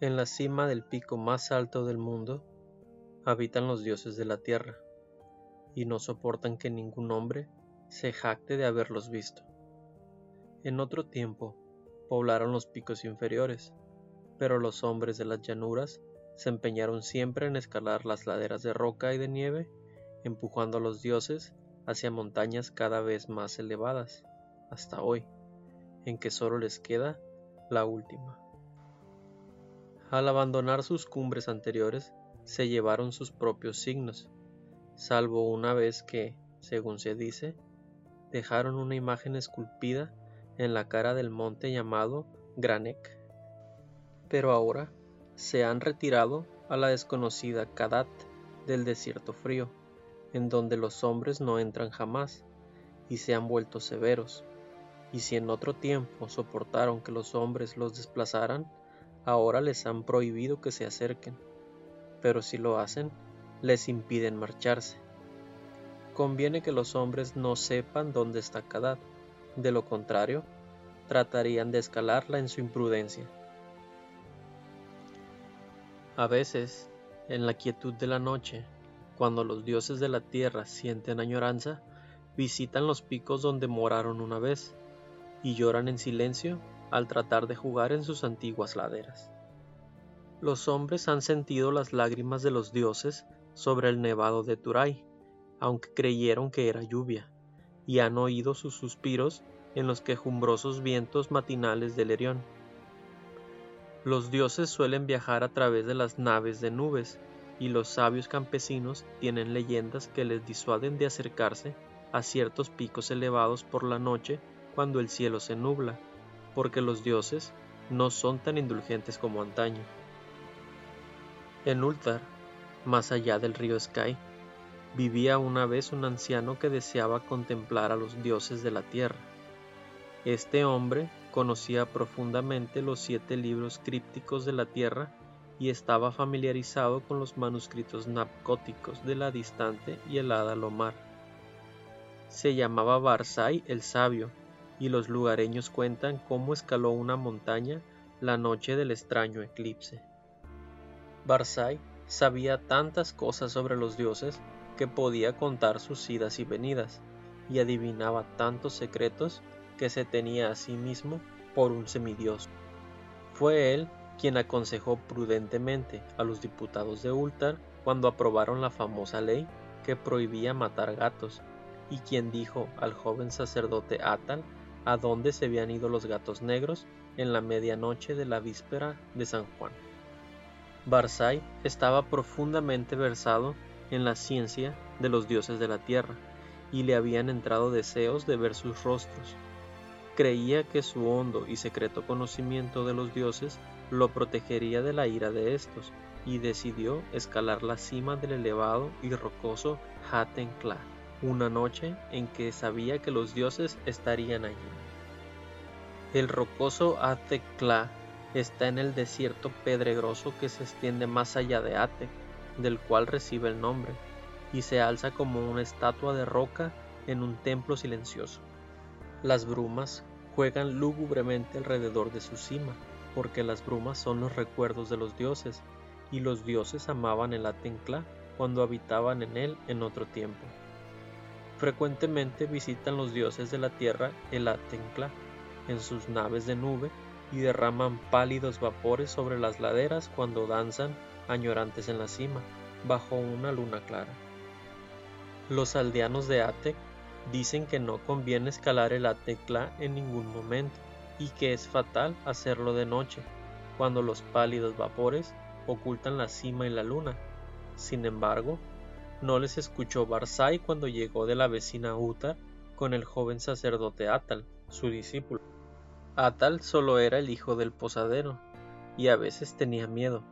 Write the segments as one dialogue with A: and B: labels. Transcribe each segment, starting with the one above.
A: En la cima del pico más alto del mundo habitan los dioses de la tierra, y no soportan que ningún hombre se jacte de haberlos visto. En otro tiempo poblaron los picos inferiores, pero los hombres de las llanuras se empeñaron siempre en escalar las laderas de roca y de nieve, empujando a los dioses hacia montañas cada vez más elevadas, hasta hoy, en que solo les queda la última. Al abandonar sus cumbres anteriores, se llevaron sus propios signos, salvo una vez que, según se dice, dejaron una imagen esculpida en la cara del monte llamado Granek. Pero ahora se han retirado a la desconocida Kadat del desierto frío, en donde los hombres no entran jamás, y se han vuelto severos. Y si en otro tiempo soportaron que los hombres los desplazaran, ahora les han prohibido que se acerquen. Pero si lo hacen, les impiden marcharse. Conviene que los hombres no sepan dónde está Kadat, de lo contrario, tratarían de escalarla en su imprudencia. A veces, en la quietud de la noche, cuando los dioses de la tierra sienten añoranza, visitan los picos donde moraron una vez y lloran en silencio al tratar de jugar en sus antiguas laderas. Los hombres han sentido las lágrimas de los dioses sobre el nevado de Turay, aunque creyeron que era lluvia, y han oído sus suspiros en los quejumbrosos vientos matinales del Erión. Los dioses suelen viajar a través de las naves de nubes, y los sabios campesinos tienen leyendas que les disuaden de acercarse a ciertos picos elevados por la noche cuando el cielo se nubla, porque los dioses no son tan indulgentes como antaño. En Ultar, más allá del río Sky, vivía una vez un anciano que deseaba contemplar a los dioses de la tierra. Este hombre conocía profundamente los siete libros crípticos de la tierra y estaba familiarizado con los manuscritos napcóticos de la distante y helada Lomar. Se llamaba Barzai el Sabio, y los lugareños cuentan cómo escaló una montaña la noche del extraño eclipse. Barzai sabía tantas cosas sobre los dioses que podía contar sus idas y venidas, y adivinaba tantos secretos que se tenía a sí mismo por un semidios. Fue él quien aconsejó prudentemente a los diputados de Ultar cuando aprobaron la famosa ley que prohibía matar gatos, y quien dijo al joven sacerdote Atal a dónde se habían ido los gatos negros en la medianoche de la víspera de San Juan. Barzai estaba profundamente versado en la ciencia de los dioses de la tierra, y le habían entrado deseos de ver sus rostros. Creía que su hondo y secreto conocimiento de los dioses lo protegería de la ira de estos, y decidió escalar la cima del elevado y rocoso Hatenkla, una noche en que sabía que los dioses estarían allí. El rocoso Hatenkla está en el desierto pedregoso que se extiende más allá de Atek, del cual recibe el nombre, y se alza como una estatua de roca en un templo silencioso. Las brumas juegan lúgubremente alrededor de su cima, porque las brumas son los recuerdos de los dioses, y los dioses amaban el Atencla cuando habitaban en él en otro tiempo. Frecuentemente visitan los dioses de la tierra el Atencla en sus naves de nube y derraman pálidos vapores sobre las laderas cuando danzan añorantes en la cima, bajo una luna clara. Los aldeanos de Atec dicen que no conviene escalar el Atecla en ningún momento, y que es fatal hacerlo de noche, cuando los pálidos vapores ocultan la cima y la luna. Sin embargo, no les escuchó Barzai cuando llegó de la vecina Utar con el joven sacerdote Atal, su discípulo. Atal solo era el hijo del posadero, y a veces tenía miedo,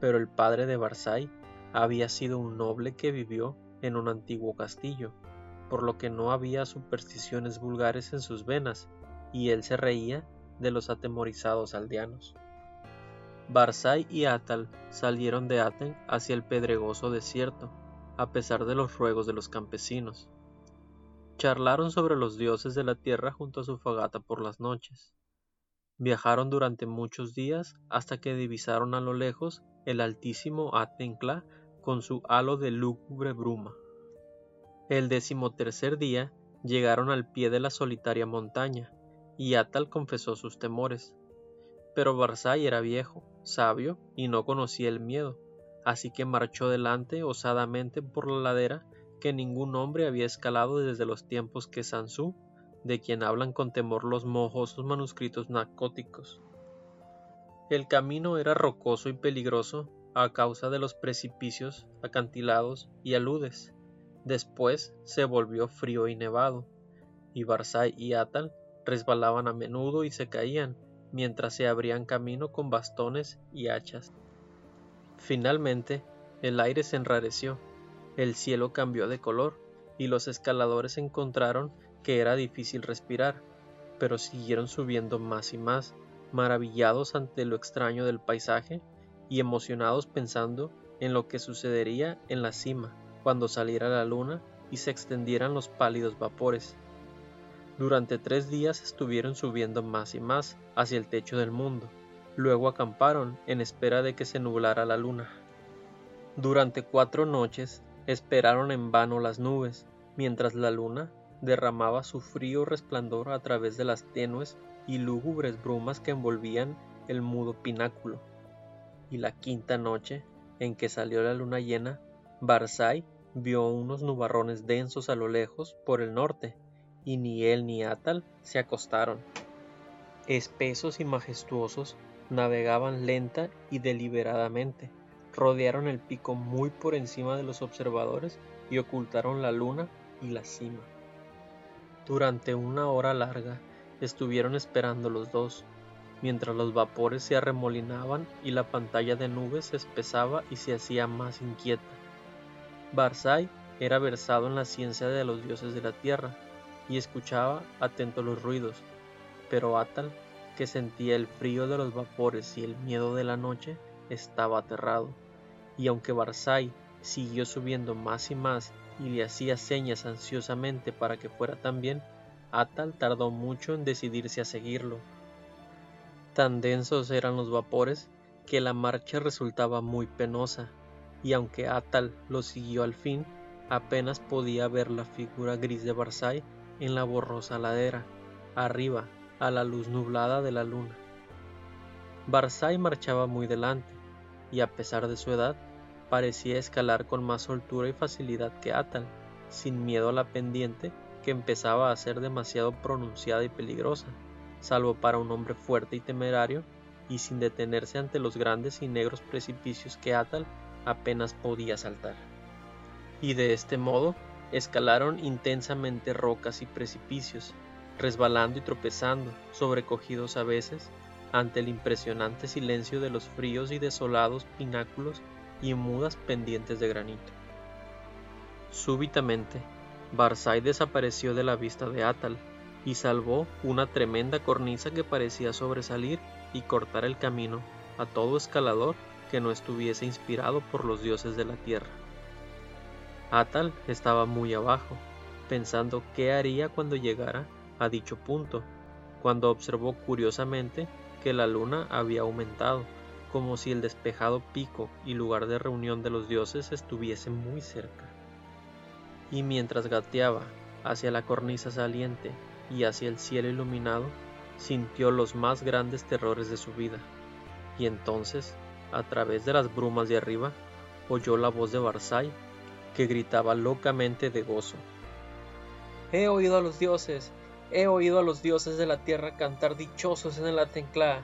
A: pero el padre de Barzai había sido un noble que vivió en un antiguo castillo, por lo que no había supersticiones vulgares en sus venas, y él se reía de los atemorizados aldeanos. Barzai y Atal salieron de Aten hacia el pedregoso desierto, a pesar de los ruegos de los campesinos. Charlaron sobre los dioses de la tierra junto a su fogata por las noches. Viajaron durante muchos días hasta que divisaron a lo lejos el altísimo Atencla con su halo de lúgubre bruma. El decimotercer día llegaron al pie de la solitaria montaña, y Atal confesó sus temores. Pero Barzai era viejo, sabio y no conocía el miedo, así que marchó delante osadamente por la ladera que ningún hombre había escalado desde los tiempos que Sansú, de quien hablan con temor los mojosos manuscritos narcóticos. El camino era rocoso y peligroso a causa de los precipicios, acantilados y aludes. Después se volvió frío y nevado, y Barzai y Atal resbalaban a menudo y se caían, mientras se abrían camino con bastones y hachas. Finalmente, el aire se enrareció, el cielo cambió de color, y los escaladores encontraron que era difícil respirar, pero siguieron subiendo más y más, maravillados ante lo extraño del paisaje y emocionados pensando en lo que sucedería en la cima cuando saliera la luna y se extendieran los pálidos vapores. Durante tres días estuvieron subiendo más y más hacia el techo del mundo. Luego acamparon en espera de que se nublara la luna. Durante cuatro noches esperaron en vano las nubes, mientras la luna derramaba su frío resplandor a través de las tenues y lúgubres brumas que envolvían el mudo pináculo. Y la quinta noche, en que salió la luna llena, Barzai vio unos nubarrones densos a lo lejos por el norte, y ni él ni Atal se acostaron. Espesos y majestuosos, navegaban lenta y deliberadamente, rodearon el pico muy por encima de los observadores y ocultaron la luna y la cima. Durante una hora larga estuvieron esperando los dos, mientras los vapores se arremolinaban y la pantalla de nubes se espesaba y se hacía más inquieta. Barzai era versado en la ciencia de los dioses de la tierra, y escuchaba atento los ruidos, pero Atal, que sentía el frío de los vapores y el miedo de la noche, estaba aterrado, y aunque Barzai siguió subiendo más y más y le hacía señas ansiosamente para que fuera también, Atal tardó mucho en decidirse a seguirlo. Tan densos eran los vapores que la marcha resultaba muy penosa, y aunque Atal lo siguió al fin, apenas podía ver la figura gris de Barzai en la borrosa ladera, arriba, a la luz nublada de la luna. Barzai marchaba muy delante, y a pesar de su edad, parecía escalar con más soltura y facilidad que Atal, sin miedo a la pendiente que empezaba a ser demasiado pronunciada y peligrosa, salvo para un hombre fuerte y temerario, y sin detenerse ante los grandes y negros precipicios que Atal apenas podía saltar. Y de este modo Escalaron intensamente rocas y precipicios, resbalando y tropezando, sobrecogidos a veces, ante el impresionante silencio de los fríos y desolados pináculos y mudas pendientes de granito. Súbitamente, Barzai desapareció de la vista de Atal y salvó una tremenda cornisa que parecía sobresalir y cortar el camino a todo escalador que no estuviese inspirado por los dioses de la tierra. Atal estaba muy abajo, pensando qué haría cuando llegara a dicho punto, cuando observó curiosamente que la luna había aumentado, como si el despejado pico y lugar de reunión de los dioses estuviese muy cerca. Y mientras gateaba hacia la cornisa saliente y hacia el cielo iluminado, sintió los más grandes terrores de su vida. Y entonces, a través de las brumas de arriba, oyó la voz de Barzai que gritaba locamente de gozo. He oído a los dioses, he oído a los dioses de la tierra cantar dichosos en el Atenclá.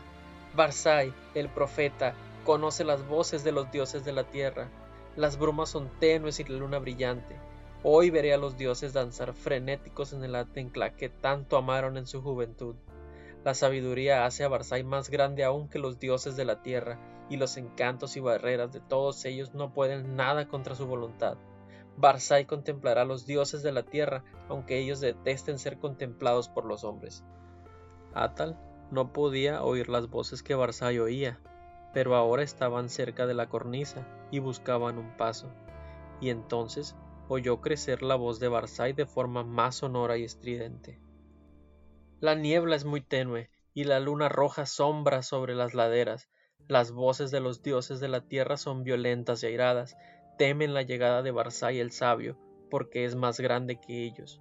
A: Barzai, el profeta, conoce las voces de los dioses de la tierra. Las brumas son tenues y la luna brillante. Hoy veré a los dioses danzar frenéticos en el Atenclá que tanto amaron en su juventud. La sabiduría hace a Barzai más grande aún que los dioses de la tierra, y los encantos y barreras de todos ellos no pueden nada contra su voluntad. Barzai contemplará a los dioses de la tierra, aunque ellos detesten ser contemplados por los hombres. Atal no podía oír las voces que Barzai oía, pero ahora estaban cerca de la cornisa y buscaban un paso, y entonces oyó crecer la voz de Barzai de forma más sonora y estridente. La niebla es muy tenue, y la luna arroja sombras sobre las laderas. Las voces de los dioses de la tierra son violentas y airadas, temen la llegada de Barzai el sabio, porque es más grande que ellos.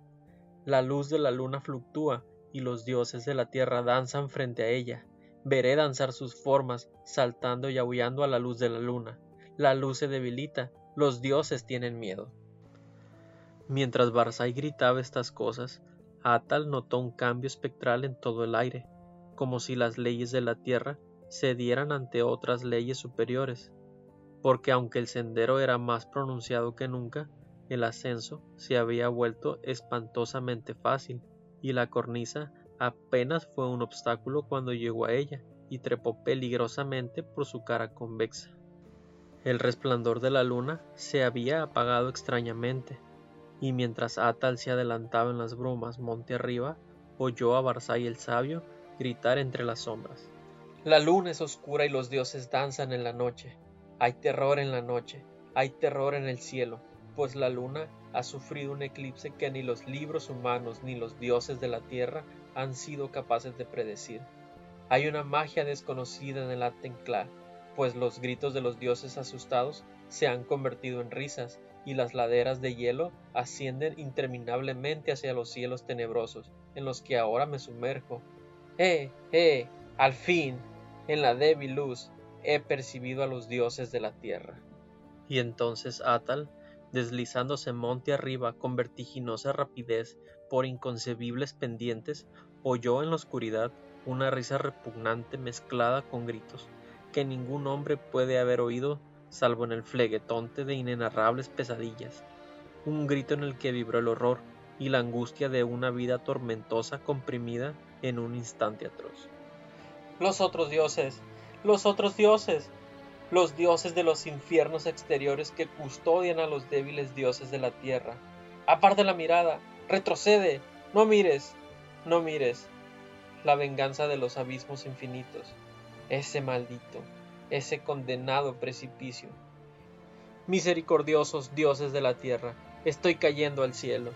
A: La luz de la luna fluctúa, y los dioses de la tierra danzan frente a ella. Veré danzar sus formas, saltando y aullando a la luz de la luna. La luz se debilita, los dioses tienen miedo. Mientras Barzai gritaba estas cosas, Atal notó un cambio espectral en todo el aire, como si las leyes de la tierra cedieran ante otras leyes superiores, porque aunque el sendero era más pronunciado que nunca, el ascenso se había vuelto espantosamente fácil, y la cornisa apenas fue un obstáculo cuando llegó a ella y trepó peligrosamente por su cara convexa. El resplandor de la luna se había apagado extrañamente, y mientras Atal se adelantaba en las brumas monte arriba, oyó a Barzai el sabio gritar entre las sombras. La luna es oscura y los dioses danzan en la noche. Hay terror en la noche, hay terror en el cielo, pues la luna ha sufrido un eclipse que ni los libros humanos ni los dioses de la tierra han sido capaces de predecir. Hay una magia desconocida en el Atenclá, pues los gritos de los dioses asustados se han convertido en risas y las laderas de hielo ascienden interminablemente hacia los cielos tenebrosos en los que ahora me sumerjo. ¡Eh, eh! Al fin, en la débil luz, he percibido a los dioses de la tierra. Y entonces Atal, deslizándose monte arriba con vertiginosa rapidez por inconcebibles pendientes, oyó en la oscuridad una risa repugnante mezclada con gritos que ningún hombre puede haber oído salvo en el fleguetonte de inenarrables pesadillas, un grito en el que vibró el horror y la angustia de una vida tormentosa comprimida en un instante atroz. Los otros dioses, los otros dioses, los dioses de los infiernos exteriores que custodian a los débiles dioses de la tierra. Aparte la mirada, retrocede, no mires, no mires. La venganza de los abismos infinitos, ese maldito, ese condenado precipicio. Misericordiosos dioses de la tierra, estoy cayendo al cielo.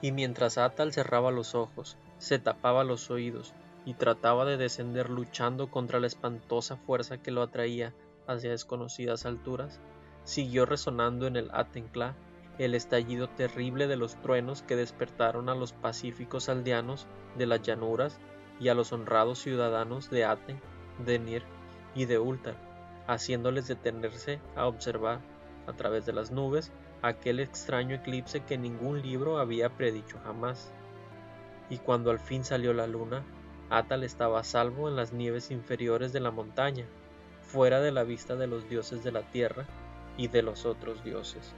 A: Y mientras Atal cerraba los ojos, se tapaba los oídos y trataba de descender luchando contra la espantosa fuerza que lo atraía hacia desconocidas alturas, siguió resonando en el Atencla el estallido terrible de los truenos que despertaron a los pacíficos aldeanos de las llanuras y a los honrados ciudadanos de Aten, de Nir y de Ultar, haciéndoles detenerse a observar, a través de las nubes, aquel extraño eclipse que ningún libro había predicho jamás. Y cuando al fin salió la luna, Atal estaba a salvo en las nieves inferiores de la montaña, fuera de la vista de los dioses de la tierra y de los otros dioses.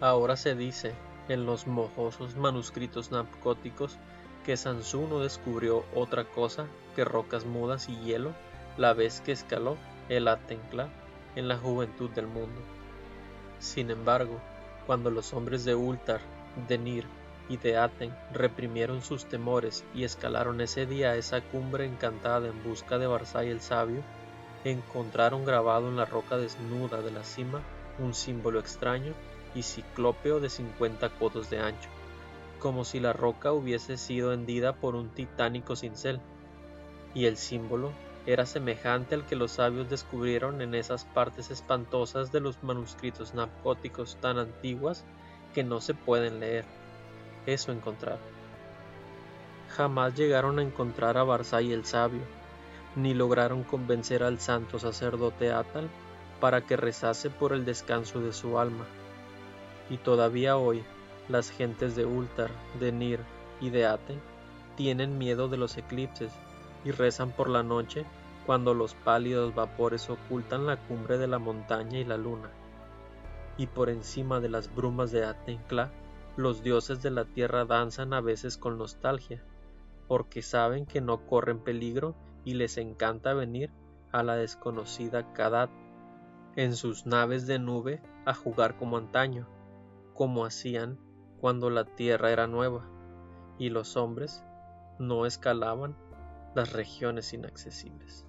A: Ahora se dice, en los mojosos manuscritos napcóticos, que Sansú no descubrió otra cosa que rocas mudas y hielo la vez que escaló el Atencla en la juventud del mundo. Sin embargo, cuando los hombres de Ultar, de Nir y de Aten reprimieron sus temores y escalaron ese día esa cumbre encantada en busca de Barzai el sabio, encontraron grabado en la roca desnuda de la cima un símbolo extraño y ciclópeo de cincuenta codos de ancho, como si la roca hubiese sido hendida por un titánico cincel, y el símbolo era semejante al que los sabios descubrieron en esas partes espantosas de los manuscritos napcóticos tan antiguas que no se pueden leer. Eso encontraron. Jamás llegaron a encontrar a Barzai el sabio, ni lograron convencer al santo sacerdote Atal para que rezase por el descanso de su alma. Y todavía hoy, las gentes de Ultar, de Nir y de Aten tienen miedo de los eclipses y rezan por la noche cuando los pálidos vapores ocultan la cumbre de la montaña y la luna. Y por encima de las brumas de Atencla, los dioses de la tierra danzan a veces con nostalgia, porque saben que no corren peligro y les encanta venir a la desconocida Kadat en sus naves de nube a jugar como antaño, como hacían cuando la tierra era nueva y los hombres no escalaban las regiones inaccesibles.